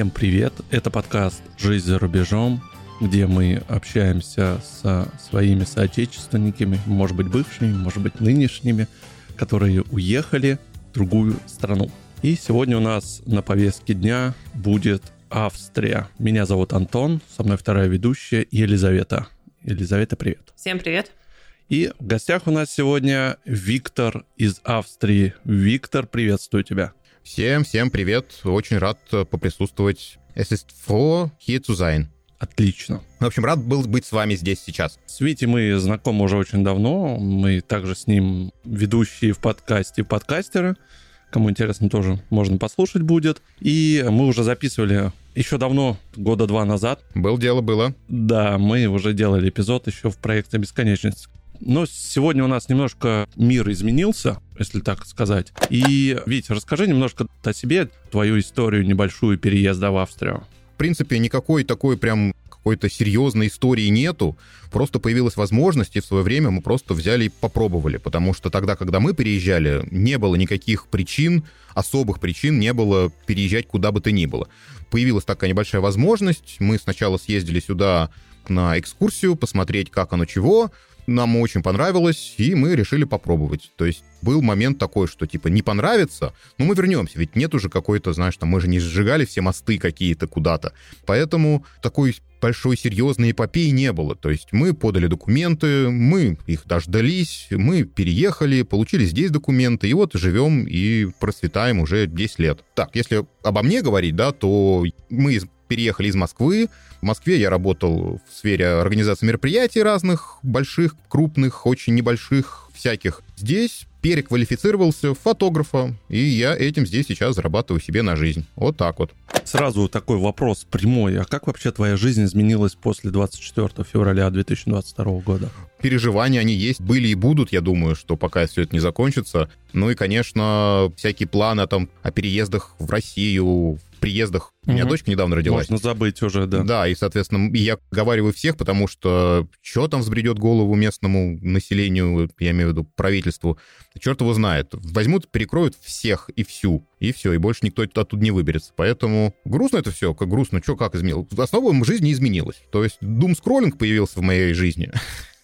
Всем привет! Это подкаст «Жизнь за рубежом», где мы общаемся со своими соотечественниками, может быть, бывшими, может быть, нынешними, которые уехали в другую страну. И сегодня у нас на повестке дня будет Австрия. Меня зовут Антон, со мной вторая ведущая Елизавета. Елизавета, привет. Всем привет. И в гостях у нас сегодня Виктор из Австрии. Виктор, приветствую тебя. Всем, всем привет. Очень рад поприсутствовать. Es ist froh, hier zu sein. Отлично. В общем, рад был быть с вами здесь сейчас. С Витей мы знакомы уже очень давно. Мы также с ним ведущие в подкасте подкастеры. Кому интересно, тоже можно послушать будет. И мы уже записывали еще давно, года два назад. Был дело, было. Да, мы уже делали эпизод еще в проекте «Бесконечность». Но сегодня у нас немножко мир изменился, если так сказать. И, Витя, расскажи немножко о себе, твою историю небольшую переезда в Австрию. В принципе, никакой такой прям какой-то серьезной истории нету. Просто появилась возможность, и в свое время мы просто взяли и попробовали. Потому что тогда, когда мы переезжали, не было никаких причин, особых причин не было переезжать куда бы то ни было. Появилась такая небольшая возможность. Мы сначала съездили сюда на экскурсию, посмотреть, как оно чего, нам очень понравилось, и мы решили попробовать. То есть был момент такой, что типа не понравится, но мы вернемся, ведь нет уже какой-то, знаешь, там мы же не сжигали все мосты какие-то куда-то. Поэтому такой большой серьезной эпопеи не было. То есть мы подали документы, мы их дождались, мы переехали, получили здесь документы, и вот живем и процветаем уже 10 лет. Так, если обо мне говорить, да, то мы переехали из Москвы. В Москве я работал в сфере организации мероприятий разных, больших, крупных, очень небольших, всяких. Здесь переквалифицировался в фотографа, и я этим здесь сейчас зарабатываю себе на жизнь. Вот так вот. Сразу такой вопрос прямой. А как вообще твоя жизнь изменилась после 24 февраля 2022 года? Переживания они есть, были и будут, я думаю, что пока все это не закончится. Ну и, конечно, всякие планы там, о переездах в Россию, приездах. У меня дочка недавно родилась. Можно забыть уже, да. Да, и, соответственно, я говорю всех, потому что что там взбредет голову местному населению, я имею в виду правительству, черт его знает. Возьмут, перекроют всех и всю, и все, и больше никто оттуда не выберется. Поэтому грустно это все, как грустно, что как изменилось. Основа жизни изменилась. То есть дум-скроллинг появился в моей жизни.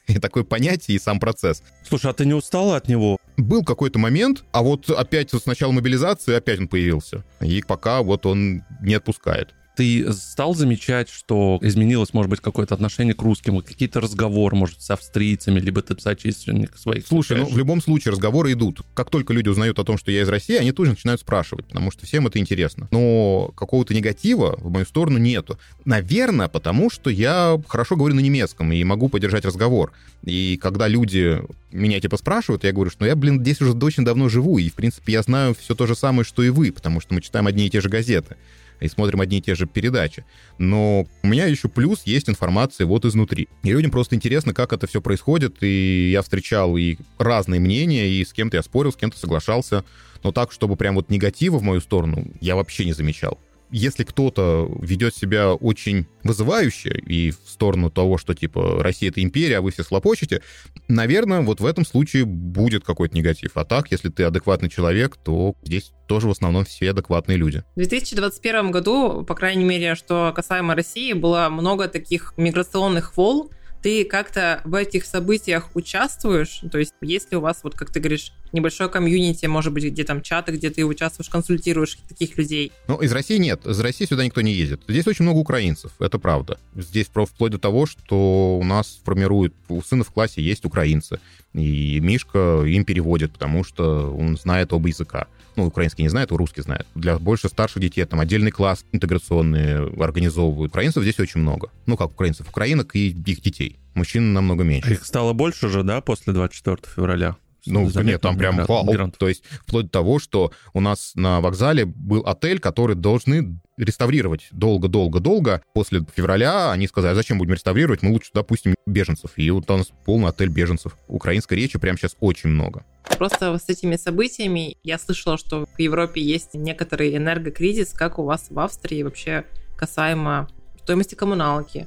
и такое понятие, и сам процесс. Слушай, а ты не устала от него? Был какой-то момент, а вот опять вот с начала мобилизации опять он появился. И пока вот он не отпускает. Ты стал замечать, что изменилось, может быть, какое-то отношение к русским, какие-то разговоры, может, с австрийцами, либо ты соотечественник своих? Слушай, ну, в любом случае разговоры идут. Как только люди узнают о том, что я из России, они тут же начинают спрашивать, потому что всем это интересно. Но какого-то негатива в мою сторону нету. Наверное, потому что я хорошо говорю на немецком и могу поддержать разговор. И когда люди меня типа спрашивают, я говорю, что ну, я, блин, здесь уже очень давно живу, и, в принципе, я знаю все то же самое, что и вы, потому что мы читаем одни и те же газеты и смотрим одни и те же передачи. Но у меня еще плюс есть информация вот изнутри. И людям просто интересно, как это все происходит, и я встречал и разные мнения, и с кем-то я спорил, с кем-то соглашался, но так, чтобы прям вот негатива в мою сторону, я вообще не замечал если кто-то ведет себя очень вызывающе и в сторону того, что типа Россия это империя, а вы все слопочете, наверное, вот в этом случае будет какой-то негатив. А так, если ты адекватный человек, то здесь тоже в основном все адекватные люди. В 2021 году, по крайней мере, что касаемо России, было много таких миграционных волн, ты как-то в этих событиях участвуешь? То есть, если у вас, вот как ты говоришь, небольшое комьюнити, может быть, где там чаты, где ты участвуешь, консультируешь таких людей? Ну, из России нет. Из России сюда никто не ездит. Здесь очень много украинцев, это правда. Здесь вплоть до того, что у нас формируют, у сына в классе есть украинцы. И Мишка им переводит, потому что он знает оба языка ну, украинский не знает, а русский знает. Для больше старших детей там отдельный класс интеграционный организовывают. Украинцев здесь очень много. Ну, как украинцев, украинок и их детей. Мужчин намного меньше. Их стало больше же, да, после 24 февраля? Ну, нет, там прям вау. То есть вплоть до того, что у нас на вокзале был отель, который должны реставрировать долго-долго-долго. После февраля они сказали, а зачем будем реставрировать, мы лучше допустим беженцев. И вот у нас полный отель беженцев. Украинской речи прямо сейчас очень много. Просто с этими событиями я слышала, что в Европе есть некоторый энергокризис, как у вас в Австрии вообще касаемо стоимости коммуналки,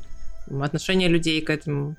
отношения людей к этому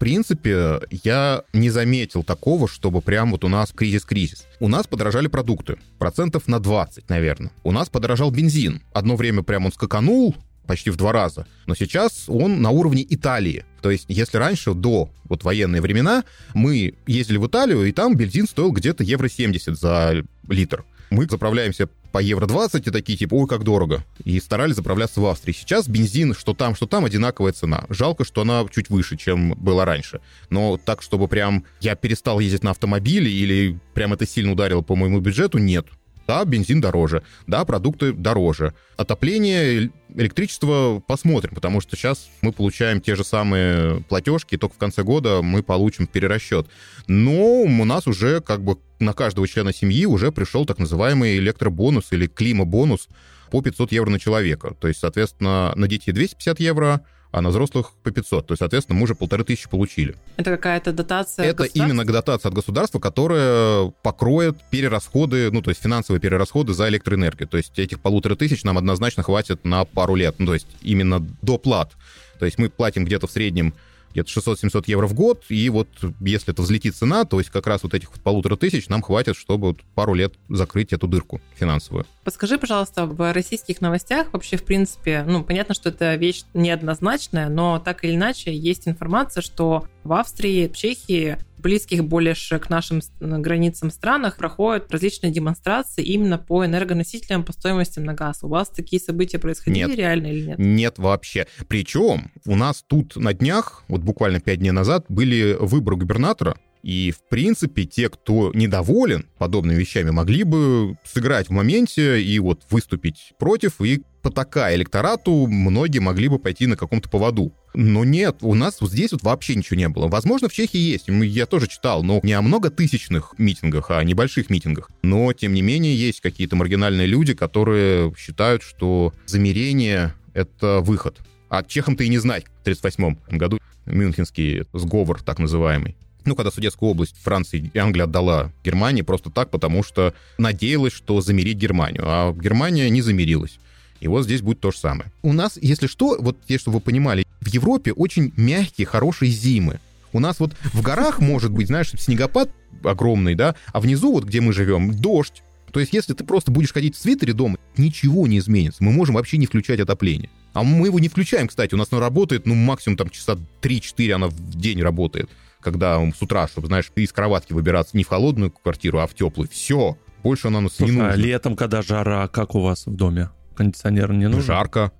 принципе, я не заметил такого, чтобы прям вот у нас кризис-кризис. У нас подорожали продукты, процентов на 20, наверное. У нас подорожал бензин. Одно время прям он скаканул, почти в два раза. Но сейчас он на уровне Италии. То есть, если раньше, до вот военные времена, мы ездили в Италию, и там бензин стоил где-то евро 70 за литр. Мы заправляемся по евро 20 и такие типа, ой, как дорого. И старались заправляться в Австрии. Сейчас бензин, что там, что там, одинаковая цена. Жалко, что она чуть выше, чем была раньше. Но так, чтобы прям я перестал ездить на автомобиле или прям это сильно ударило по моему бюджету, нет. Да, бензин дороже, да, продукты дороже. Отопление, электричество посмотрим, потому что сейчас мы получаем те же самые платежки, только в конце года мы получим перерасчет. Но у нас уже как бы на каждого члена семьи уже пришел так называемый электробонус или климабонус по 500 евро на человека. То есть, соответственно, на детей 250 евро, а на взрослых по 500. То есть, соответственно, мы уже полторы тысячи получили. Это какая-то дотация Это именно дотация от государства, которая покроет перерасходы, ну, то есть финансовые перерасходы за электроэнергию. То есть этих полутора тысяч нам однозначно хватит на пару лет. Ну, то есть именно до плат. То есть мы платим где-то в среднем где-то 600-700 евро в год, и вот если это взлетит цена, то есть как раз вот этих полутора тысяч нам хватит, чтобы вот пару лет закрыть эту дырку финансовую. Подскажи, пожалуйста, в российских новостях вообще, в принципе, ну, понятно, что это вещь неоднозначная, но так или иначе есть информация, что в Австрии, в Чехии близких больше к нашим границам странах проходят различные демонстрации именно по энергоносителям, по стоимости на газ. У вас такие события происходили нет. реально или нет? Нет вообще. Причем у нас тут на днях, вот буквально пять дней назад, были выборы губернатора, и, в принципе, те, кто недоволен подобными вещами, могли бы сыграть в моменте и вот выступить против, и потакая электорату, многие могли бы пойти на каком-то поводу. Но нет, у нас вот здесь вот вообще ничего не было. Возможно, в Чехии есть, я тоже читал, но не о многотысячных митингах, а о небольших митингах. Но, тем не менее, есть какие-то маргинальные люди, которые считают, что замерение — это выход. А чехам-то и не знать в 1938 году Мюнхенский сговор, так называемый. Ну, когда Судетскую область Франции и Англия отдала Германии просто так, потому что надеялась, что замерить Германию. А Германия не замирилась. И вот здесь будет то же самое. У нас, если что, вот те, чтобы вы понимали, в Европе очень мягкие, хорошие зимы. У нас вот в горах может быть, знаешь, снегопад огромный, да, а внизу, вот где мы живем, дождь. То есть, если ты просто будешь ходить в свитере дома, ничего не изменится. Мы можем вообще не включать отопление. А мы его не включаем, кстати. У нас оно работает, ну, максимум там часа 3-4 она в день работает. Когда с утра, чтобы, знаешь, из кроватки выбираться не в холодную квартиру, а в теплую. Все. Больше она нас Слушай, не нужна. А летом, когда жара, как у вас в доме? Кондиционер не нужен? Жарко.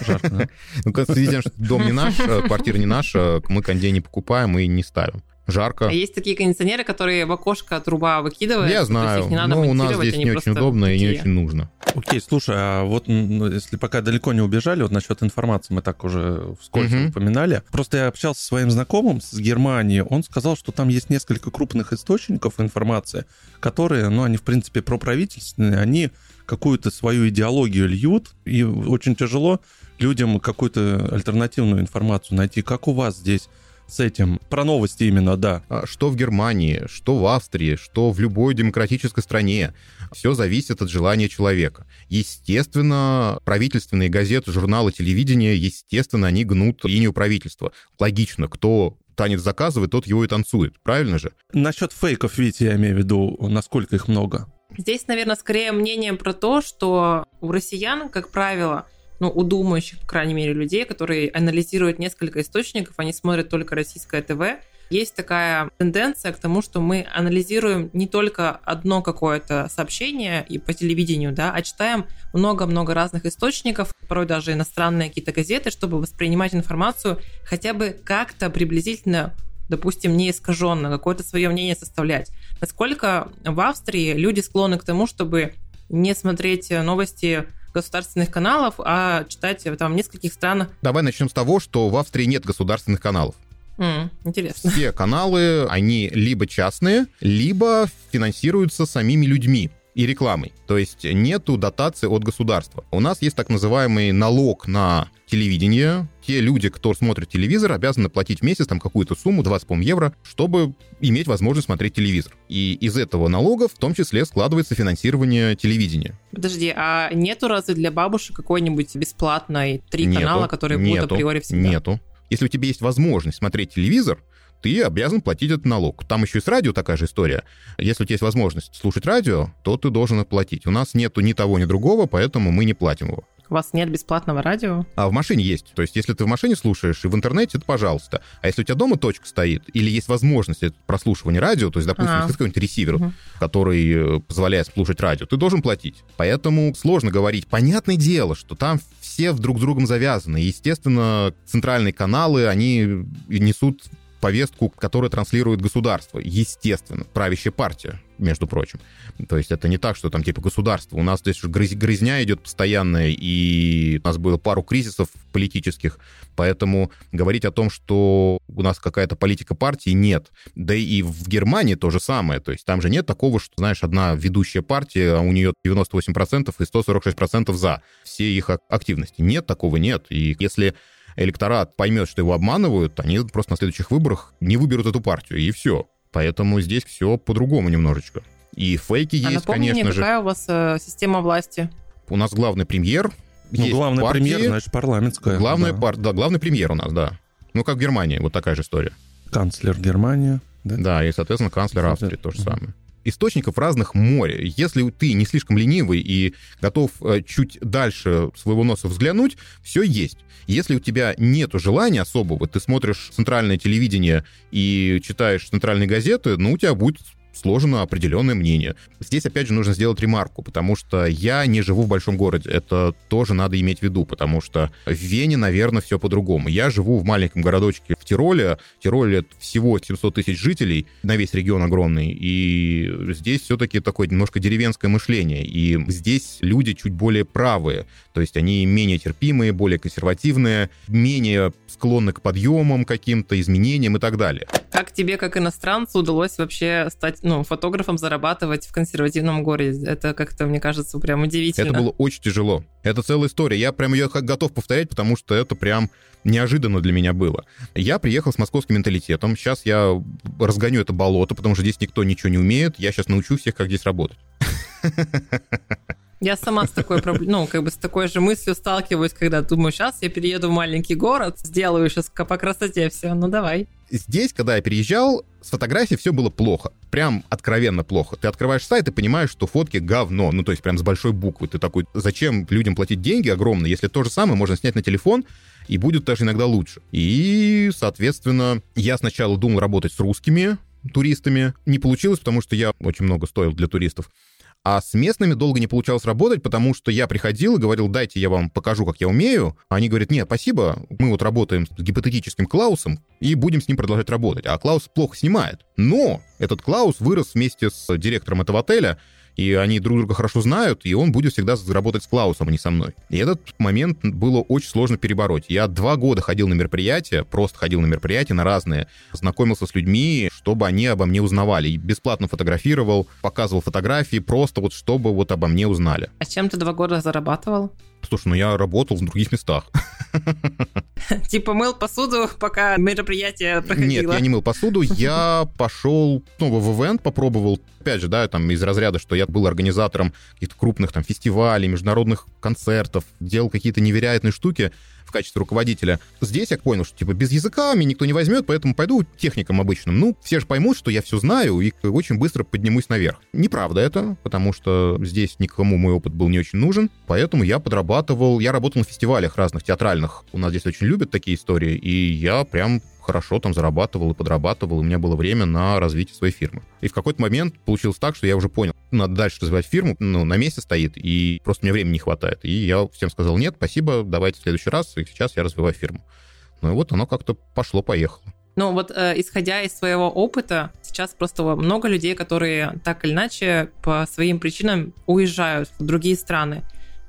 Жарко, да? Ну, когда видим, что дом не наш, э, квартира не наша, мы кондей не покупаем и не ставим жарко. А есть такие кондиционеры, которые в окошко труба выкидывают. Я знаю, но ну, у нас здесь не очень удобно такие. и не очень нужно. Окей, слушай, а вот ну, если пока далеко не убежали, вот насчет информации мы так уже вскользь угу. упоминали. Просто я общался со своим знакомым с Германии, он сказал, что там есть несколько крупных источников информации, которые, ну, они, в принципе, проправительственные, они какую-то свою идеологию льют, и очень тяжело людям какую-то альтернативную информацию найти. Как у вас здесь с этим. Про новости именно, да. А что в Германии, что в Австрии, что в любой демократической стране. Все зависит от желания человека. Естественно, правительственные газеты, журналы, телевидение, естественно, они гнут линию правительства. Логично, кто танец заказывает, тот его и танцует. Правильно же? Насчет фейков, видите, я имею в виду, насколько их много. Здесь, наверное, скорее мнение про то, что у россиян, как правило, ну, у думающих, по крайней мере, людей, которые анализируют несколько источников, они смотрят только российское ТВ, есть такая тенденция к тому, что мы анализируем не только одно какое-то сообщение и по телевидению, да, а читаем много-много разных источников, порой даже иностранные какие-то газеты, чтобы воспринимать информацию хотя бы как-то приблизительно допустим, не искаженно, какое-то свое мнение составлять. Насколько в Австрии люди склонны к тому, чтобы не смотреть новости государственных каналов, а читать там в нескольких странах. Давай начнем с того, что в Австрии нет государственных каналов. Mm, интересно. Все каналы, они либо частные, либо финансируются самими людьми и рекламой. То есть нету дотации от государства. У нас есть так называемый налог на телевидение. Те люди, кто смотрит телевизор, обязаны платить в месяц там какую-то сумму, 20, по евро, чтобы иметь возможность смотреть телевизор. И из этого налога в том числе складывается финансирование телевидения. Подожди, а нету разве для бабушек какой-нибудь бесплатной три нету, канала, которые нету, будут априори всегда? Нету. Если у тебя есть возможность смотреть телевизор, ты обязан платить этот налог. Там еще и с радио такая же история. Если у тебя есть возможность слушать радио, то ты должен оплатить. У нас нету ни того, ни другого, поэтому мы не платим его. У вас нет бесплатного радио? А в машине есть. То есть, если ты в машине слушаешь и в интернете, то пожалуйста. А если у тебя дома точка стоит, или есть возможность прослушивания радио, то есть, допустим, а. какой-нибудь ресивер, угу. который э, позволяет слушать радио, ты должен платить. Поэтому сложно говорить. Понятное дело, что там все друг с другом завязаны. Естественно, центральные каналы, они несут повестку, которую транслирует государство. Естественно, правящая партия, между прочим. То есть это не так, что там типа государство. У нас здесь грыз, грызня идет постоянная, и у нас было пару кризисов политических, поэтому говорить о том, что у нас какая-то политика партии, нет. Да и в Германии то же самое. То есть там же нет такого, что, знаешь, одна ведущая партия, а у нее 98% и 146% за все их активности. Нет, такого нет. И если электорат поймет, что его обманывают, они просто на следующих выборах не выберут эту партию, и все. Поэтому здесь все по-другому немножечко. И фейки а есть, напомни конечно же. какая у вас э, система власти? У нас главный премьер. Ну, есть главный партии, премьер, значит, парламентская. Главный, да. Пар... да, главный премьер у нас, да. Ну, как в Германии, вот такая же история. Канцлер Германии, да? Да, и, соответственно, канцлер Австрии то же самое источников разных море. Если ты не слишком ленивый и готов э, чуть дальше своего носа взглянуть, все есть. Если у тебя нет желания особого, ты смотришь центральное телевидение и читаешь центральные газеты, ну, у тебя будет сложено определенное мнение. Здесь, опять же, нужно сделать ремарку, потому что я не живу в большом городе. Это тоже надо иметь в виду, потому что в Вене, наверное, все по-другому. Я живу в маленьком городочке в Тироле. Тироле всего 700 тысяч жителей, на весь регион огромный. И здесь все-таки такое немножко деревенское мышление. И здесь люди чуть более правые. То есть они менее терпимые, более консервативные, менее склонны к подъемам каким-то, изменениям и так далее. Как тебе, как иностранцу, удалось вообще стать ну, фотографом, зарабатывать в консервативном городе? Это как-то, мне кажется, прям удивительно. Это было очень тяжело. Это целая история. Я прям ее готов повторять, потому что это прям неожиданно для меня было. Я приехал с московским менталитетом. Сейчас я разгоню это болото, потому что здесь никто ничего не умеет. Я сейчас научу всех, как здесь работать. Я сама с такой ну, как бы с такой же мыслью сталкиваюсь, когда думаю, сейчас я перееду в маленький город, сделаю сейчас по красоте все, ну давай. Здесь, когда я переезжал, с фотографией все было плохо. Прям откровенно плохо. Ты открываешь сайт и понимаешь, что фотки говно. Ну, то есть прям с большой буквы. Ты такой, зачем людям платить деньги огромные, если то же самое можно снять на телефон, и будет даже иногда лучше. И, соответственно, я сначала думал работать с русскими туристами. Не получилось, потому что я очень много стоил для туристов. А с местными долго не получалось работать, потому что я приходил и говорил, дайте я вам покажу, как я умею. Они говорят, нет, спасибо, мы вот работаем с гипотетическим Клаусом и будем с ним продолжать работать. А Клаус плохо снимает. Но этот Клаус вырос вместе с директором этого отеля, и они друг друга хорошо знают, и он будет всегда работать с Клаусом, а не со мной. И этот момент было очень сложно перебороть. Я два года ходил на мероприятия, просто ходил на мероприятия, на разные, знакомился с людьми, чтобы они обо мне узнавали. И бесплатно фотографировал, показывал фотографии, просто вот чтобы вот обо мне узнали. А чем ты два года зарабатывал? Слушай, ну я работал в других местах. Типа мыл посуду, пока мероприятие проходило? Нет, я не мыл посуду, я пошел, ну, в ивент попробовал, опять же, да, там из разряда, что я был организатором каких-то крупных там фестивалей, международных концертов, делал какие-то невероятные штуки, в качестве руководителя. Здесь я понял, что типа без языка меня никто не возьмет, поэтому пойду техником обычным. Ну, все же поймут, что я все знаю и очень быстро поднимусь наверх. Неправда это, потому что здесь никому мой опыт был не очень нужен, поэтому я подрабатывал, я работал на фестивалях разных театральных. У нас здесь очень любят такие истории, и я прям хорошо там зарабатывал и подрабатывал, и у меня было время на развитие своей фирмы. И в какой-то момент получилось так, что я уже понял, надо дальше развивать фирму, ну, на месте стоит, и просто мне времени не хватает. И я всем сказал, нет, спасибо, давайте в следующий раз, и сейчас я развиваю фирму. Ну и вот оно как-то пошло-поехало. Ну вот, э, исходя из своего опыта, сейчас просто много людей, которые так или иначе по своим причинам уезжают в другие страны.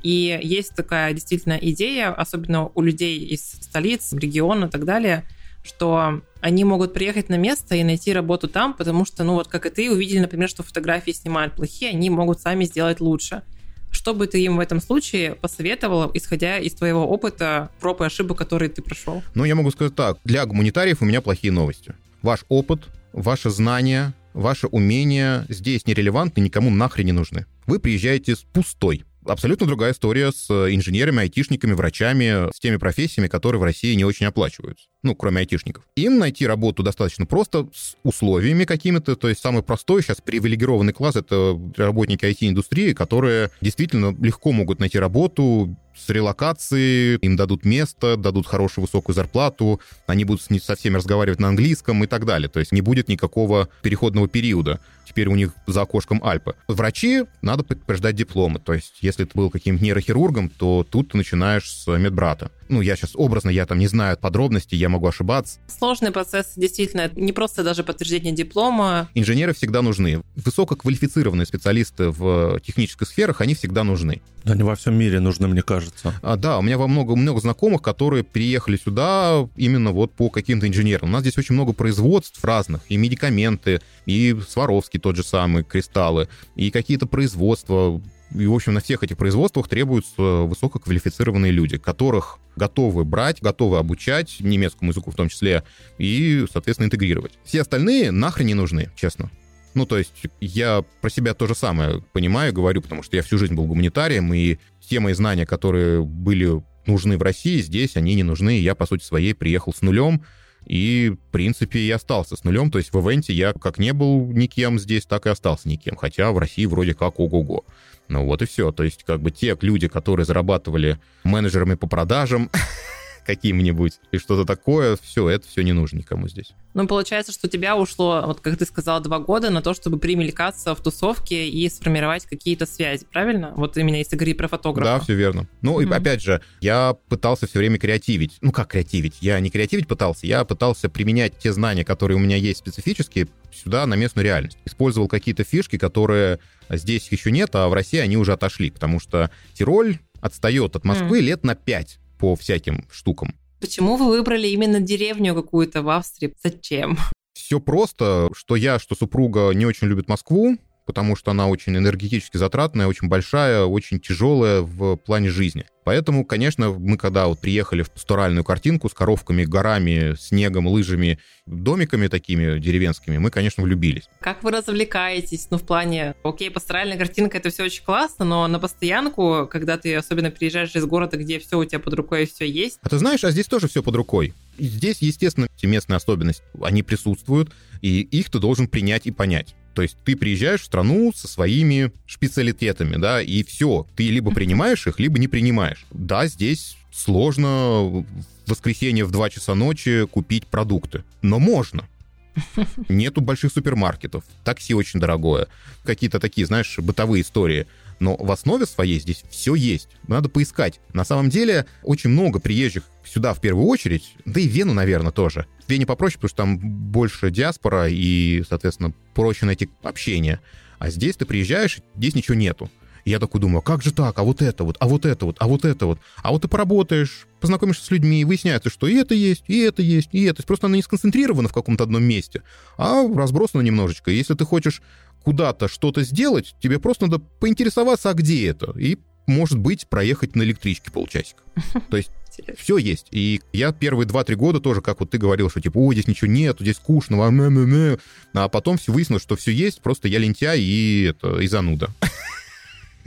И есть такая действительно идея, особенно у людей из столиц, региона и так далее, что они могут приехать на место и найти работу там, потому что, ну вот как и ты, увидели, например, что фотографии снимают плохие, они могут сами сделать лучше. Что бы ты им в этом случае посоветовал, исходя из твоего опыта, проб и ошибок, которые ты прошел? Ну, я могу сказать так. Для гуманитариев у меня плохие новости. Ваш опыт, ваши знания, ваши умения здесь нерелевантны, никому нахрен не нужны. Вы приезжаете с пустой Абсолютно другая история с инженерами, айтишниками, врачами, с теми профессиями, которые в России не очень оплачиваются. Ну, кроме айтишников. Им найти работу достаточно просто с условиями какими-то. То есть самый простой сейчас привилегированный класс — это работники IT-индустрии, которые действительно легко могут найти работу с релокацией, им дадут место, дадут хорошую высокую зарплату, они будут с, со всеми разговаривать на английском и так далее. То есть не будет никакого переходного периода. Теперь у них за окошком Альпы. Врачи надо подтверждать дипломы. То есть если ты был каким-то нейрохирургом, то тут ты начинаешь с медбрата ну, я сейчас образно, я там не знаю подробностей, я могу ошибаться. Сложный процесс, действительно, не просто даже подтверждение диплома. Инженеры всегда нужны. Высококвалифицированные специалисты в технических сферах, они всегда нужны. Они во всем мире нужны, мне кажется. А, да, у меня во много, много знакомых, которые переехали сюда именно вот по каким-то инженерам. У нас здесь очень много производств разных, и медикаменты, и Сваровский тот же самый, кристаллы, и какие-то производства, и, в общем, на всех этих производствах требуются высококвалифицированные люди, которых готовы брать, готовы обучать немецкому языку в том числе и, соответственно, интегрировать. Все остальные нахрен не нужны, честно. Ну, то есть я про себя то же самое понимаю, говорю, потому что я всю жизнь был гуманитарием, и те мои знания, которые были нужны в России, здесь они не нужны, я, по сути своей, приехал с нулем, и, в принципе, и остался с нулем. То есть в ивенте я как не был никем здесь, так и остался никем. Хотя в России вроде как ого-го. Ну вот и все. То есть как бы те люди, которые зарабатывали менеджерами по продажам, каким-нибудь и что-то такое, все, это все не нужно никому здесь. Ну, получается, что у тебя ушло, вот как ты сказал, два года на то, чтобы примелькаться в тусовке и сформировать какие-то связи, правильно? Вот именно если говорить про фотографа. Да, все верно. Ну, mm-hmm. и опять же, я пытался все время креативить. Ну, как креативить? Я не креативить пытался, я пытался применять те знания, которые у меня есть специфические, сюда, на местную реальность. Использовал какие-то фишки, которые здесь еще нет, а в России они уже отошли, потому что Тироль отстает от Москвы mm. лет на 5 по всяким штукам. Почему вы выбрали именно деревню какую-то в Австрии? Зачем? Все просто, что я, что супруга не очень любит Москву, потому что она очень энергетически затратная, очень большая, очень тяжелая в плане жизни. Поэтому, конечно, мы когда вот приехали в пасторальную картинку с коровками, горами, снегом, лыжами, домиками такими деревенскими, мы, конечно, влюбились. Как вы развлекаетесь? Ну, в плане, окей, пасторальная картинка, это все очень классно, но на постоянку, когда ты особенно приезжаешь из города, где все у тебя под рукой и все есть. А ты знаешь, а здесь тоже все под рукой. Здесь, естественно, эти местные особенности, они присутствуют, и их ты должен принять и понять. То есть ты приезжаешь в страну со своими специалитетами, да, и все. Ты либо принимаешь их, либо не принимаешь. Да, здесь сложно в воскресенье в 2 часа ночи купить продукты, но можно. Нету больших супермаркетов, такси очень дорогое, какие-то такие, знаешь, бытовые истории. Но в основе своей здесь все есть. Надо поискать. На самом деле, очень много приезжих сюда в первую очередь, да и Вену, наверное, тоже. В Вене попроще, потому что там больше диаспора и, соответственно, проще найти общение. А здесь ты приезжаешь, здесь ничего нету. И я такой думаю, а как же так, а вот это вот, а вот это вот, а вот это вот. А вот ты поработаешь, познакомишься с людьми, и выясняется, что и это есть, и это есть, и это. Просто оно не сконцентрировано в каком-то одном месте, а разбросано немножечко. Если ты хочешь куда-то что-то сделать, тебе просто надо поинтересоваться, а где это, и, может быть, проехать на электричке полчасика. То есть все есть. И я первые 2-3 года тоже, как вот ты говорил, что типа, ой, здесь ничего нет, здесь скучно, а, а потом все выяснилось, что все есть, просто я лентяй и, это, и зануда.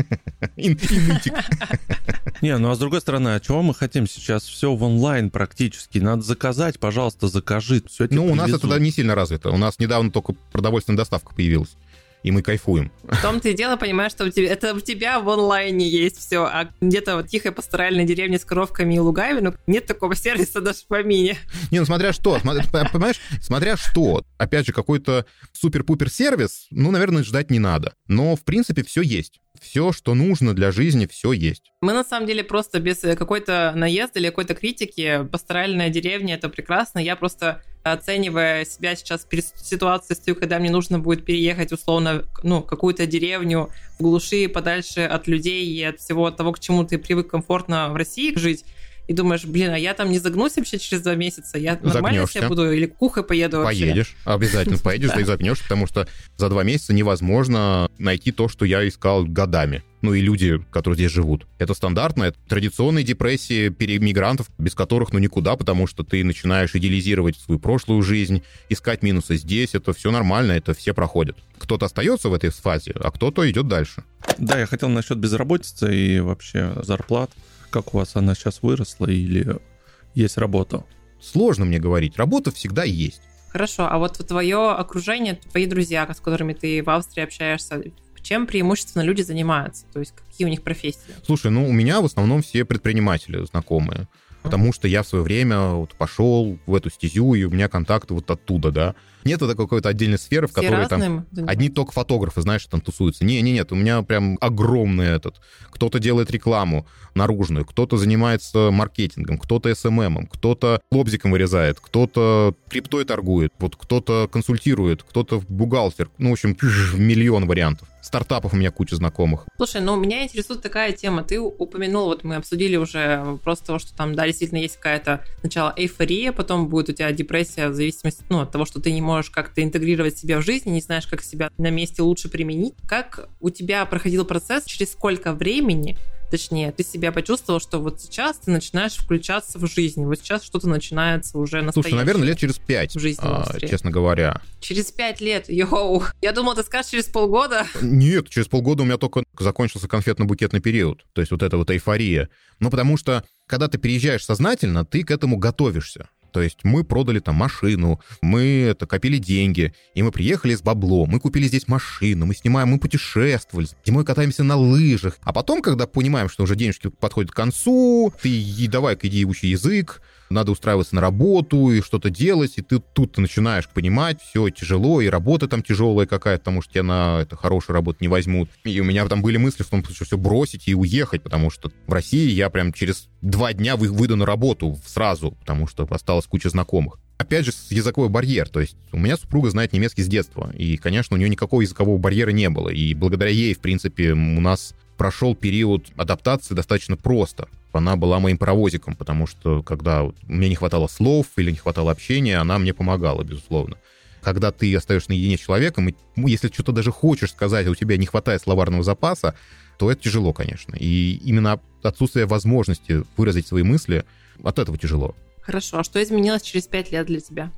И, нытик. Не, ну а с другой стороны, а чего мы хотим сейчас? Все в онлайн практически. Надо заказать, пожалуйста, закажи. Все ну, у нас это не сильно развито. У нас недавно только продовольственная доставка появилась и мы кайфуем. В том-то и дело, понимаешь, что у тебя, это у тебя в онлайне есть все, а где-то вот тихой пасторальной деревне с коровками и лугами, ну, нет такого сервиса даже в помине. Не, ну смотря что, понимаешь, смотря что. Опять же, какой-то супер-пупер сервис, ну, наверное, ждать не надо. Но, в принципе, все есть все, что нужно для жизни, все есть. Мы на самом деле просто без какой-то наезда или какой-то критики, пасторальная деревня это прекрасно. Я просто оценивая себя сейчас перед ситуацией, когда мне нужно будет переехать условно, ну, какую-то деревню в глуши, подальше от людей и от всего того, к чему ты привык комфортно в России жить, и думаешь, блин, а я там не загнусь вообще через два месяца, я нормально себя буду или кухой поеду вообще? Поедешь, обязательно поедешь, да и загнешь, потому что за два месяца невозможно найти то, что я искал годами. ну и люди, которые здесь живут. Это стандартная, традиционная депрессия перемигрантов, без которых ну никуда, потому что ты начинаешь идеализировать свою прошлую жизнь, искать минусы здесь, это все нормально, это все проходят. Кто-то остается в этой фазе, а кто-то идет дальше. Да, я хотел насчет безработицы и вообще зарплат. Как у вас она сейчас выросла или есть работа? Сложно мне говорить, работа всегда есть. Хорошо, а вот твое окружение, твои друзья, с которыми ты в Австрии общаешься, чем преимущественно люди занимаются? То есть какие у них профессии? Слушай, ну у меня в основном все предприниматели знакомые. Потому что я в свое время вот пошел в эту стезю, и у меня контакты вот оттуда, да. Нет такой какой-то отдельной сферы, в которой там одни только фотографы, знаешь, там тусуются. Не, не, нет, у меня прям огромный этот. Кто-то делает рекламу наружную, кто-то занимается маркетингом, кто-то СММом, кто-то лобзиком вырезает, кто-то криптой торгует, вот кто-то консультирует, кто-то бухгалтер. Ну, в общем, миллион вариантов. Стартапов у меня куча знакомых. Слушай, ну меня интересует такая тема. Ты упомянул, вот мы обсудили уже просто того, что там, да, действительно есть какая-то сначала эйфория, потом будет у тебя депрессия в зависимости ну, от того, что ты не можешь как-то интегрировать себя в жизнь, не знаешь, как себя на месте лучше применить. Как у тебя проходил процесс, через сколько времени Точнее, ты себя почувствовал, что вот сейчас ты начинаешь включаться в жизнь. Вот сейчас что-то начинается уже настоящее. Слушай, наверное, лет через пять, в жизни а, честно говоря. Через пять лет, йоу. Я думал, ты скажешь через полгода. Нет, через полгода у меня только закончился конфетно-букетный период. То есть вот эта вот эйфория. Ну, потому что, когда ты переезжаешь сознательно, ты к этому готовишься. То есть мы продали там машину, мы это копили деньги, и мы приехали с баблом, мы купили здесь машину, мы снимаем, мы путешествовали, зимой катаемся на лыжах. А потом, когда понимаем, что уже денежки подходят к концу, ты давай-ка иди учи язык, надо устраиваться на работу и что-то делать, и ты тут начинаешь понимать, все тяжело, и работа там тяжелая какая-то, потому что тебя на это хорошую работу не возьмут. И у меня там были мысли что все бросить и уехать, потому что в России я прям через два дня вы- выйду на работу сразу, потому что осталась куча знакомых. Опять же, языковой барьер. То есть у меня супруга знает немецкий с детства, и, конечно, у нее никакого языкового барьера не было. И благодаря ей, в принципе, у нас прошел период адаптации достаточно просто. Она была моим паровозиком, потому что когда мне не хватало слов или не хватало общения, она мне помогала, безусловно. Когда ты остаешься наедине с человеком, и ну, если что-то даже хочешь сказать, а у тебя не хватает словарного запаса, то это тяжело, конечно. И именно отсутствие возможности выразить свои мысли, от этого тяжело. Хорошо, а что изменилось через пять лет для тебя?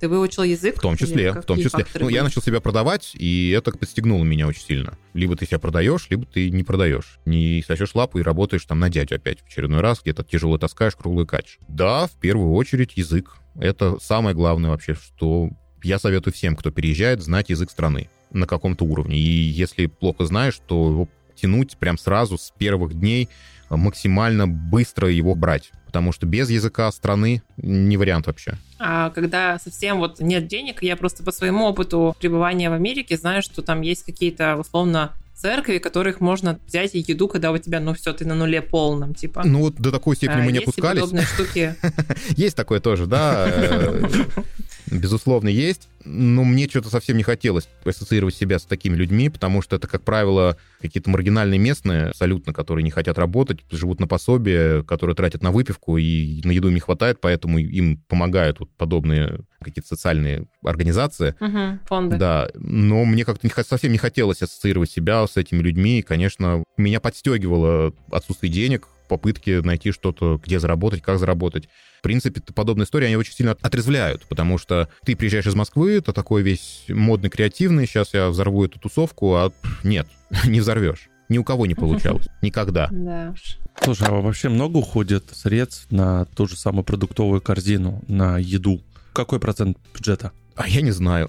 Ты выучил язык? В том числе, в том числе. Ну, я начал себя продавать, и это подстегнуло меня очень сильно. Либо ты себя продаешь, либо ты не продаешь. Не сосешь лапу и работаешь там на дядю опять в очередной раз, где-то тяжело таскаешь, круглый кач. Да, в первую очередь язык. Это самое главное вообще, что я советую всем, кто переезжает, знать язык страны на каком-то уровне. И если плохо знаешь, то его тянуть прям сразу с первых дней максимально быстро его брать. Потому что без языка страны не вариант вообще. А когда совсем вот нет денег, я просто по своему опыту пребывания в Америке знаю, что там есть какие-то условно церкви, которых можно взять и еду, когда у тебя, ну все, ты на нуле полном, типа. Ну вот до такой степени А мы не есть опускались. подобные штуки. Есть такое тоже, да. э, Безусловно, есть. Но мне что-то совсем не хотелось ассоциировать себя с такими людьми, потому что это, как правило, какие-то маргинальные местные, абсолютно, которые не хотят работать, живут на пособие, которые тратят на выпивку, и на еду им не хватает, поэтому им помогают вот подобные какие-то социальные организации. Мгм, Фонды. Да, но мне как-то не совсем не хотелось ассоциировать себя с этими людьми, и, конечно, меня подстегивало отсутствие денег, попытки найти что-то, где заработать, как заработать. В принципе, подобные истории, они очень сильно отрезвляют, потому что ты приезжаешь из Москвы, ты такой весь модный, креативный, сейчас я взорву эту тусовку, а нет, не взорвешь. Ни у кого не получалось. Никогда. Да уж. Слушай, а вообще много уходит средств на ту же самую продуктовую корзину, на еду? Какой процент бюджета? А я не знаю.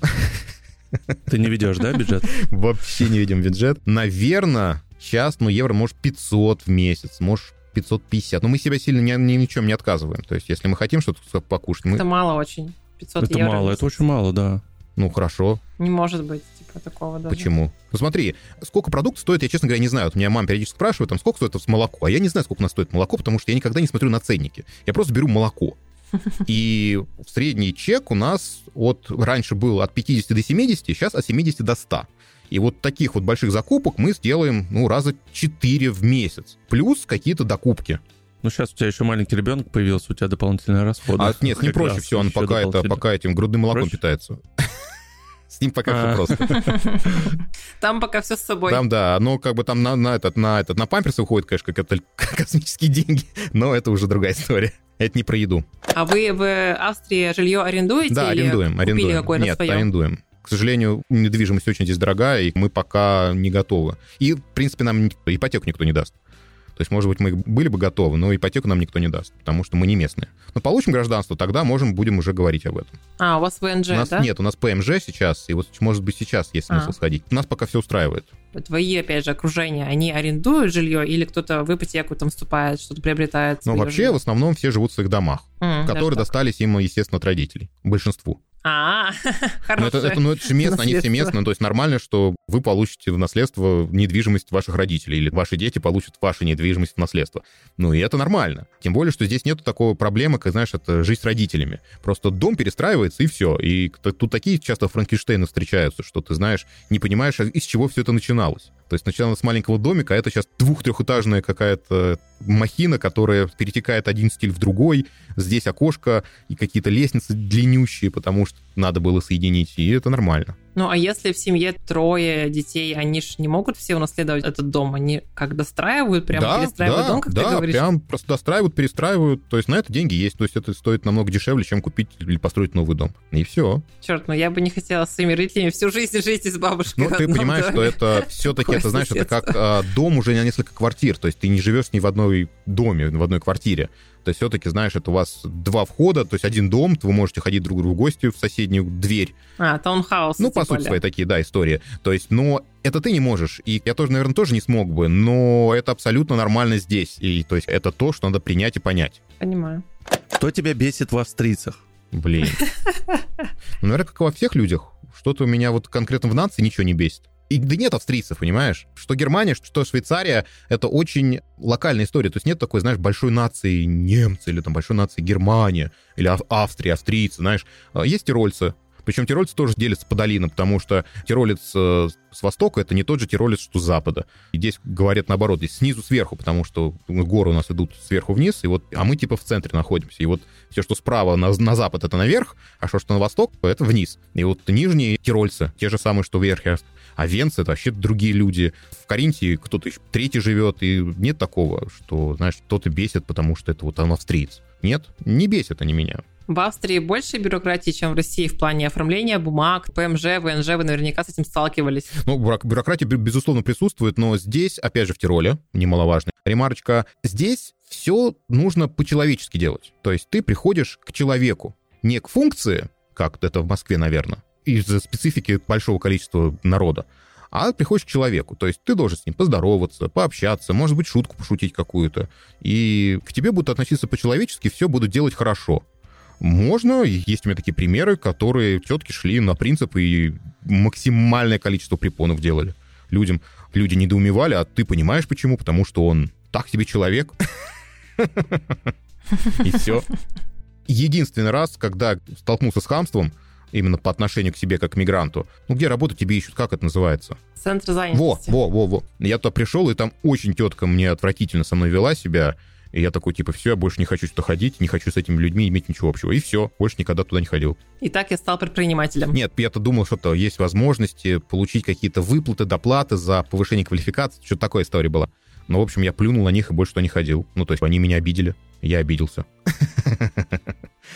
Ты не ведешь, да, бюджет? Вообще не видим бюджет. Наверное, сейчас, ну, евро, может, 500 в месяц, может, 550. Но мы себя сильно ни, ни, ни в чем не отказываем. То есть, если мы хотим что-то покушать, мы... Это мало очень. 500 Это евро мало, это очень мало, да. Ну, хорошо. Не может быть, типа, такого даже. Почему? Ну, смотри, сколько продуктов стоит, я, честно говоря, не знаю. Вот меня мама периодически спрашивает, там, сколько стоит это молоко. А я не знаю, сколько у нас стоит молоко, потому что я никогда не смотрю на ценники. Я просто беру молоко. И средний чек у нас от раньше был от 50 до 70, сейчас от 70 до 100. И вот таких вот больших закупок мы сделаем, ну, раза 4 в месяц. Плюс какие-то докупки. Ну, сейчас у тебя еще маленький ребенок появился, у тебя дополнительные расходы. А нет, не проще все, он пока это, пока этим грудным молоком Проще? питается. С ним пока все А. просто. Там пока все с собой. Там, да, оно как бы там на, на этот, на этот, на памперсы уходит, конечно, как это космические деньги, но это уже другая история. Это не про еду. А вы в Австрии жилье арендуете? Да, или арендуем, купили арендуем. Нет, свое? арендуем. К сожалению, недвижимость очень здесь дорогая, и мы пока не готовы. И, в принципе, нам ипотеку никто не даст. То есть, может быть, мы были бы готовы, но ипотеку нам никто не даст, потому что мы не местные. Но получим гражданство, тогда можем, будем уже говорить об этом. А, у вас ВНЖ, у нас да? нет, у нас ПМЖ сейчас, и вот, может быть, сейчас есть смысл А. сходить. У нас пока все устраивает. Твои, опять же, окружения, они арендуют жилье или кто-то в ипотеку там вступает, что-то приобретает? Своё вообще, жилье? в основном, все живут в своих домах, даже которые достались им, естественно, от родителей. Большинству. А, хорошо. это, это, ну, это же местно, они все местные. То есть нормально, что вы получите в наследство недвижимость ваших родителей, или ваши дети получат вашу недвижимость в наследство. Ну и это нормально. Тем более, что здесь нету такого проблемы, как, знаешь, это жизнь с родителями. Просто дом перестраивается, и все. И тут такие часто Франкенштейны встречаются, что ты, знаешь, не понимаешь, а из чего все это начиналось. То есть начиналось с маленького домика, а это сейчас двух-трехэтажная какая-то махина, которая перетекает один стиль в другой. Здесь окошко и какие-то лестницы длиннющие, потому что надо было соединить, и это нормально. Ну, а если в семье трое детей, они же не могут все унаследовать этот дом? Они как достраивают, прямо да, перестраивают да, дом, как да, ты говоришь? прям просто достраивают, перестраивают. То есть на это деньги есть. То есть это стоит намного дешевле, чем купить или построить новый дом. И все. Черт, ну я бы не хотела с своими родителями всю жизнь жить с бабушкой. Ну, ты понимаешь, что доме. это все-таки, это, знаешь, это как а, дом уже на несколько квартир. То есть ты не живешь ней в одной доме, в одной квартире. То есть все-таки, знаешь, это у вас два входа, то есть один дом, вы можете ходить друг к другу в гости в соседнюю дверь. А, таунхаус. Ну, по сути своей, такие, да, истории. То есть, но это ты не можешь. И я тоже, наверное, тоже не смог бы, но это абсолютно нормально здесь. И то есть это то, что надо принять и понять. Понимаю. Что тебя бесит в австрийцах? Блин. Ну, наверное, как и во всех людях. Что-то у меня вот конкретно в нации ничего не бесит. И да нет австрийцев, понимаешь? Что Германия, что Швейцария, это очень локальная история. То есть нет такой, знаешь, большой нации немцы или там большой нации Германия или Ав- Австрия, австрийцы, знаешь. А, Есть тирольцы. Причем тирольцы тоже делятся по долинам, потому что тиролец э, с востока — это не тот же тиролец, что с запада. И здесь говорят наоборот, здесь снизу сверху, потому что горы у нас идут сверху вниз, и вот, а мы типа в центре находимся. И вот все, что справа на, на запад, это наверх, а что, что на восток, это вниз. И вот нижние тирольцы, те же самые, что вверхе, а венцы — это вообще другие люди. В Каринте кто-то еще третий живет, и нет такого, что, знаешь, кто-то бесит, потому что это вот он австриец. Нет, не бесят они меня. В Австрии больше бюрократии, чем в России в плане оформления бумаг, ПМЖ, ВНЖ, вы наверняка с этим сталкивались. Ну, бюрок- бюрократия, бю- безусловно, присутствует, но здесь, опять же, в Тироле, немаловажно, ремарочка, здесь все нужно по-человечески делать. То есть ты приходишь к человеку, не к функции, как это в Москве, наверное, из-за специфики большого количества народа, а приходишь к человеку. То есть ты должен с ним поздороваться, пообщаться, может быть, шутку пошутить какую-то. И к тебе будут относиться по-человечески, все будут делать хорошо. Можно, есть у меня такие примеры, которые тетки шли на принцип и максимальное количество препонов делали людям. Люди недоумевали, а ты понимаешь почему? Потому что он так себе человек. И все. Единственный раз, когда столкнулся с хамством, именно по отношению к себе как к мигранту, ну где работу тебе ищут, как это называется? Центр Во, занятости. во, во, во. Я туда пришел, и там очень тетка мне отвратительно со мной вела себя. И я такой, типа, все, я больше не хочу сюда ходить, не хочу с этими людьми иметь ничего общего. И все, больше никогда туда не ходил. И так я стал предпринимателем. Нет, я-то думал, что-то есть возможности получить какие-то выплаты, доплаты за повышение квалификации. Что-то такая история была. Но, в общем, я плюнул на них и больше туда не ходил. Ну, то есть они меня обидели, я обиделся.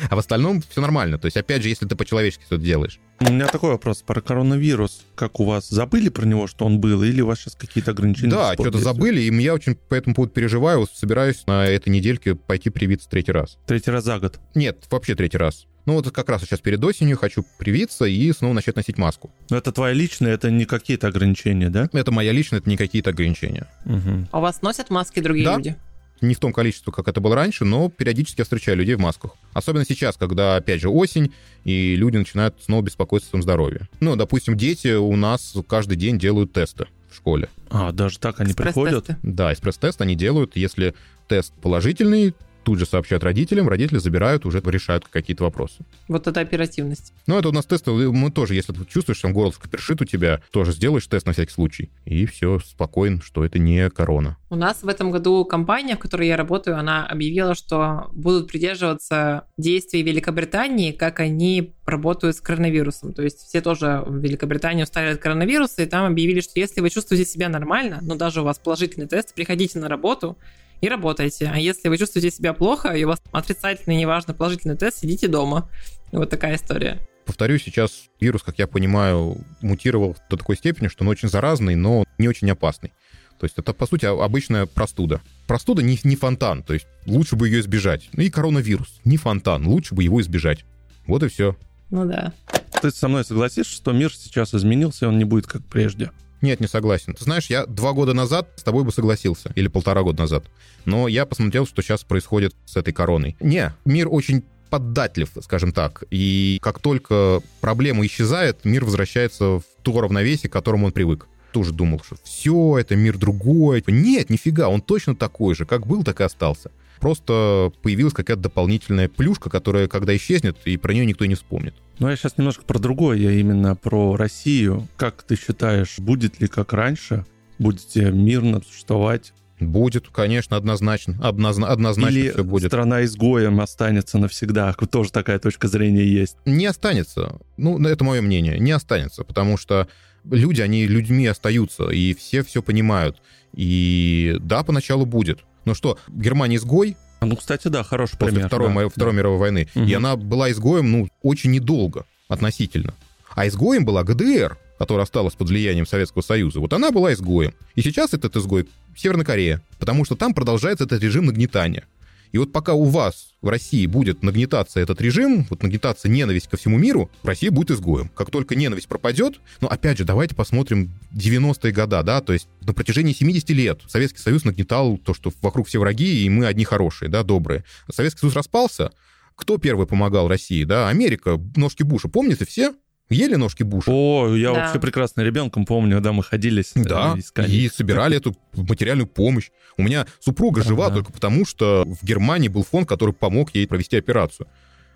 А в остальном все нормально. То есть, опять же, если ты по-человечески это делаешь. У меня такой вопрос про коронавирус. Как у вас? Забыли про него, что он был? Или у вас сейчас какие-то ограничения? Да, что-то забыли, и я очень по этому поводу переживаю. Собираюсь на этой недельке пойти привиться третий раз. Третий раз за год. Нет, вообще третий раз. Ну вот как раз сейчас перед осенью хочу привиться и снова начать носить маску. Но это твоя личная, это не какие-то ограничения, да? Это моя личная, это не какие-то ограничения. Мгм. А у вас носят маски другие Да. люди? Не в том количестве, как это было раньше, но периодически я встречаю людей в масках. Особенно сейчас, когда, опять же, осень, и люди начинают снова беспокоиться о своем здоровье. Ну, допустим, дети у нас каждый день делают тесты в школе. А, даже так они приходят? Да, экспресс-тест они делают. Если тест положительный, тут же сообщают родителям, родители забирают, уже решают какие-то вопросы. Вот это оперативность. Ну, это у нас тесты, мы тоже, если ты чувствуешь, что горлышко першит у тебя, тоже сделаешь тест на всякий случай. И все, спокоен, что это не корона. У нас в этом году компания, в которой я работаю, она объявила, что будут придерживаться действий Великобритании, как они работают с коронавирусом. То есть все тоже в Великобритании устали от коронавируса, и там объявили, что если вы чувствуете себя нормально, но даже у вас положительный тест, приходите на работу, и работайте. А если вы чувствуете себя плохо, и у вас отрицательный, неважно, положительный тест, сидите дома. Вот такая история. Повторю, сейчас вирус, как я понимаю, мутировал до такой степени, что он очень заразный, но не очень опасный. То есть это, по сути, обычная простуда. Простуда не, не фонтан, то есть лучше бы ее избежать. Ну и коронавирус, не фонтан, лучше бы его избежать. Вот и все. Ну да. Ты со мной согласишься, что мир сейчас изменился, и он не будет как прежде? Нет, не согласен. Ты знаешь, я два года назад с тобой бы согласился, или полтора года назад. Но я посмотрел, что сейчас происходит с этой короной. Не, мир очень поддатлив, скажем так. И как только проблема исчезает, мир возвращается в то равновесие, к которому он привык. Тоже думал, что все, это мир другой. Нет, нифига, он точно такой же, как был, так и остался. Просто появилась какая-то дополнительная плюшка, которая, когда исчезнет, и про нее никто не вспомнит. Ну, я сейчас немножко про другое, я именно про Россию. Как ты считаешь, будет ли как раньше? Будете мирно существовать? Будет, конечно, однозначно. Однозна- однозначно Или все будет. страна изгоем останется навсегда? Тоже такая точка зрения есть. Не останется. Ну, это мое мнение. Не останется, потому что люди, они людьми остаются, и все все понимают. И да, поначалу будет. Но что, Германия изгой, Ну, кстати, да, хороший после пример. Второй, да, Второй мировой войны. Мгм. И она была изгоем, ну, очень недолго относительно. А изгоем была ГДР, которая осталась под влиянием Советского Союза. Вот она была изгоем. И сейчас этот изгой Северная Корея, потому что там продолжается этот режим нагнетания. И вот пока у вас в России будет нагнетаться этот режим, вот нагнетаться ненависть ко всему миру, Россия будет изгоем. Как только ненависть пропадет, ну, опять же, давайте посмотрим 90-е года, да, то есть на протяжении 70 лет Советский Союз нагнетал то, что вокруг все враги, и мы одни хорошие, да, добрые. Советский Союз распался, кто первый помогал России, да, Америка, ножки Буша, помните все? Ели ножки Буша? О, я Да. вообще прекрасно ребенком помню, да, мы ходили с- Да, искали. и собирали эту материальную помощь. У меня супруга Да, жива да. только потому, что в Германии был фонд, который помог ей провести операцию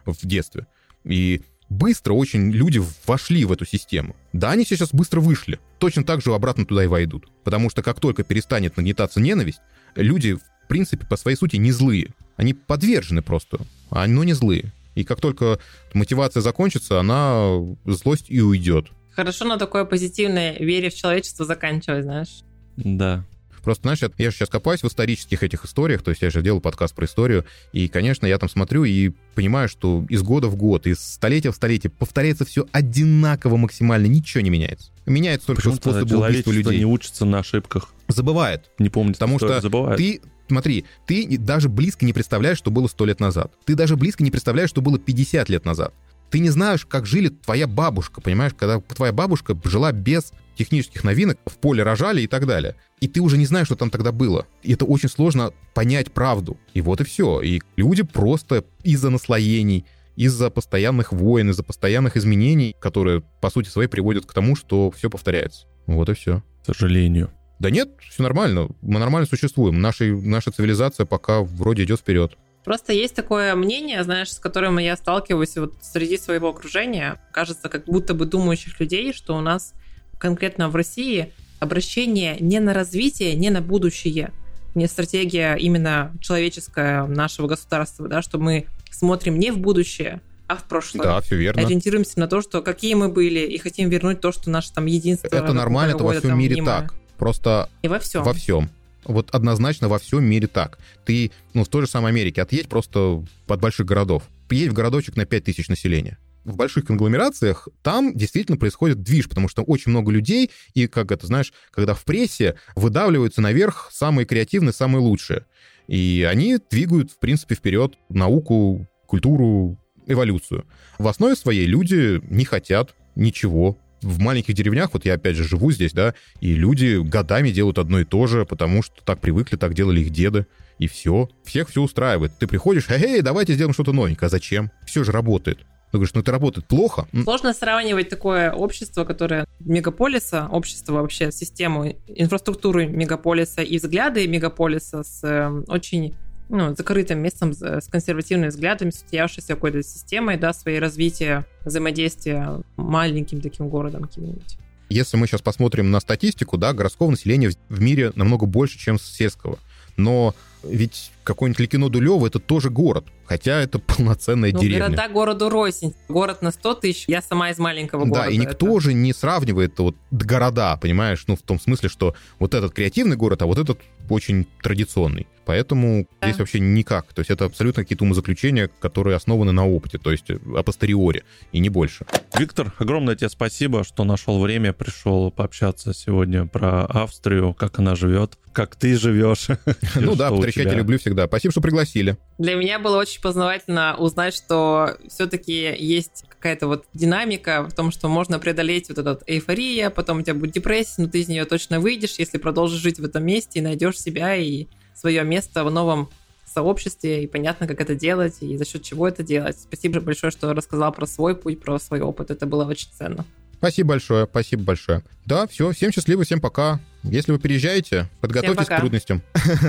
в детстве. И быстро очень люди вошли в эту систему. Да, они сейчас быстро вышли. Точно так же обратно туда и войдут. Потому что как только перестанет нагнетаться ненависть, люди, в принципе, по своей сути не злые. Они подвержены просто, а но не злые. И как только мотивация закончится, она злость и уйдет. Хорошо на такой позитивной вере в человечество заканчивать, знаешь. Да. Просто, знаешь, я, я же сейчас копаюсь в исторических этих историях, то есть я же делал подкаст про историю, и, конечно, я там смотрю и понимаю, что из года в год, из столетия в столетие повторяется все одинаково максимально, ничего не меняется. Меняется только Почему-то способы убийства людей. не учится на ошибках. Забывает. Не помнит, Потому что забывает. Ты, смотри, ты даже близко не представляешь, что было сто лет назад. Ты даже близко не представляешь, что было 50 лет назад. Ты не знаешь, как жили твоя бабушка, понимаешь, когда твоя бабушка жила без технических новинок, в поле рожали и так далее. И ты уже не знаешь, что там тогда было. И это очень сложно понять правду. И вот и все. И люди просто из-за наслоений, из-за постоянных войн, из-за постоянных изменений, которые, по сути своей, приводят к тому, что все повторяется. Вот и все. К сожалению. Да нет, все нормально. Мы нормально существуем. Наша, наша цивилизация пока вроде идет вперед. Просто есть такое мнение, знаешь, с которым я сталкиваюсь вот среди своего окружения. Кажется, как будто бы думающих людей, что у нас конкретно в России обращение не на развитие, не на будущее, не стратегия именно человеческая нашего государства, да, что мы смотрим не в будущее, а в прошлое. Да, все верно. Ориентируемся на то, что какие мы были, и хотим вернуть то, что наше там единство. Это нормально, это во всем мире мнимое. так. Просто И во всем. во всем. Вот однозначно во всем мире так. Ты, ну, в той же самой Америке отъедь просто под больших городов. Приедь в городочек на 5000 населения. В больших конгломерациях там действительно происходит движ, потому что очень много людей, и, как это, знаешь, когда в прессе выдавливаются наверх самые креативные, самые лучшие. И они двигают, в принципе, вперед науку, культуру, эволюцию. В основе своей люди не хотят ничего. В маленьких деревнях, вот я опять же живу здесь, да, и люди годами делают одно и то же, потому что так привыкли, так делали их деды, и все. Всех все устраивает. Ты приходишь, эй, давайте сделаем что-то новенькое. А зачем? Все же работает. Ты говоришь, ну это работает плохо. Сложно сравнивать такое общество, которое мегаполиса, общество вообще, систему, инфраструктуру мегаполиса и взгляды мегаполиса с э, очень ну, закрытым местом с консервативными взглядами, с устоявшейся какой-то системой, да, своей развития, взаимодействия маленьким таким городом каким-нибудь. Если мы сейчас посмотрим на статистику, да, городского населения в мире намного больше, чем сельского. Но ведь какой-нибудь Ликино Дулево это тоже город, хотя это полноценная ну, деревня. города городу рознь. Город на 100 тысяч, я сама из маленького да, города. Да, и никто это... же не сравнивает вот города, понимаешь, ну в том смысле, что вот этот креативный город, а вот этот очень традиционный. Поэтому да. здесь вообще никак. То есть это абсолютно какие-то умозаключения, которые основаны на опыте, то есть апостериори, и не больше. Виктор, огромное тебе спасибо, что нашел время, пришел пообщаться сегодня про Австрию, как она живет, как ты живешь. Ну да, потрещать я люблю всегда. Спасибо, что пригласили. Для меня было очень познавательно узнать, что все-таки есть какая-то вот динамика в том, что можно преодолеть вот этот эйфория, потом у тебя будет депрессия, но ты из нее точно выйдешь, если продолжишь жить в этом месте и найдешь себя и свое место в новом сообществе, и понятно, как это делать, и за счет чего это делать. Спасибо большое, что рассказал про свой путь, про свой опыт. Это было очень ценно. Спасибо большое, спасибо большое. Да, все, всем счастливо, всем пока. Если вы переезжаете, подготовьтесь к трудностям.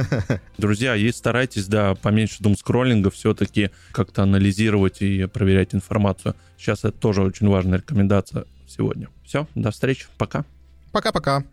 Друзья, и старайтесь, да, поменьше думскроллинга, все-таки как-то анализировать и проверять информацию. Сейчас это тоже очень важная рекомендация сегодня. Все, до встречи, пока. Пока-пока.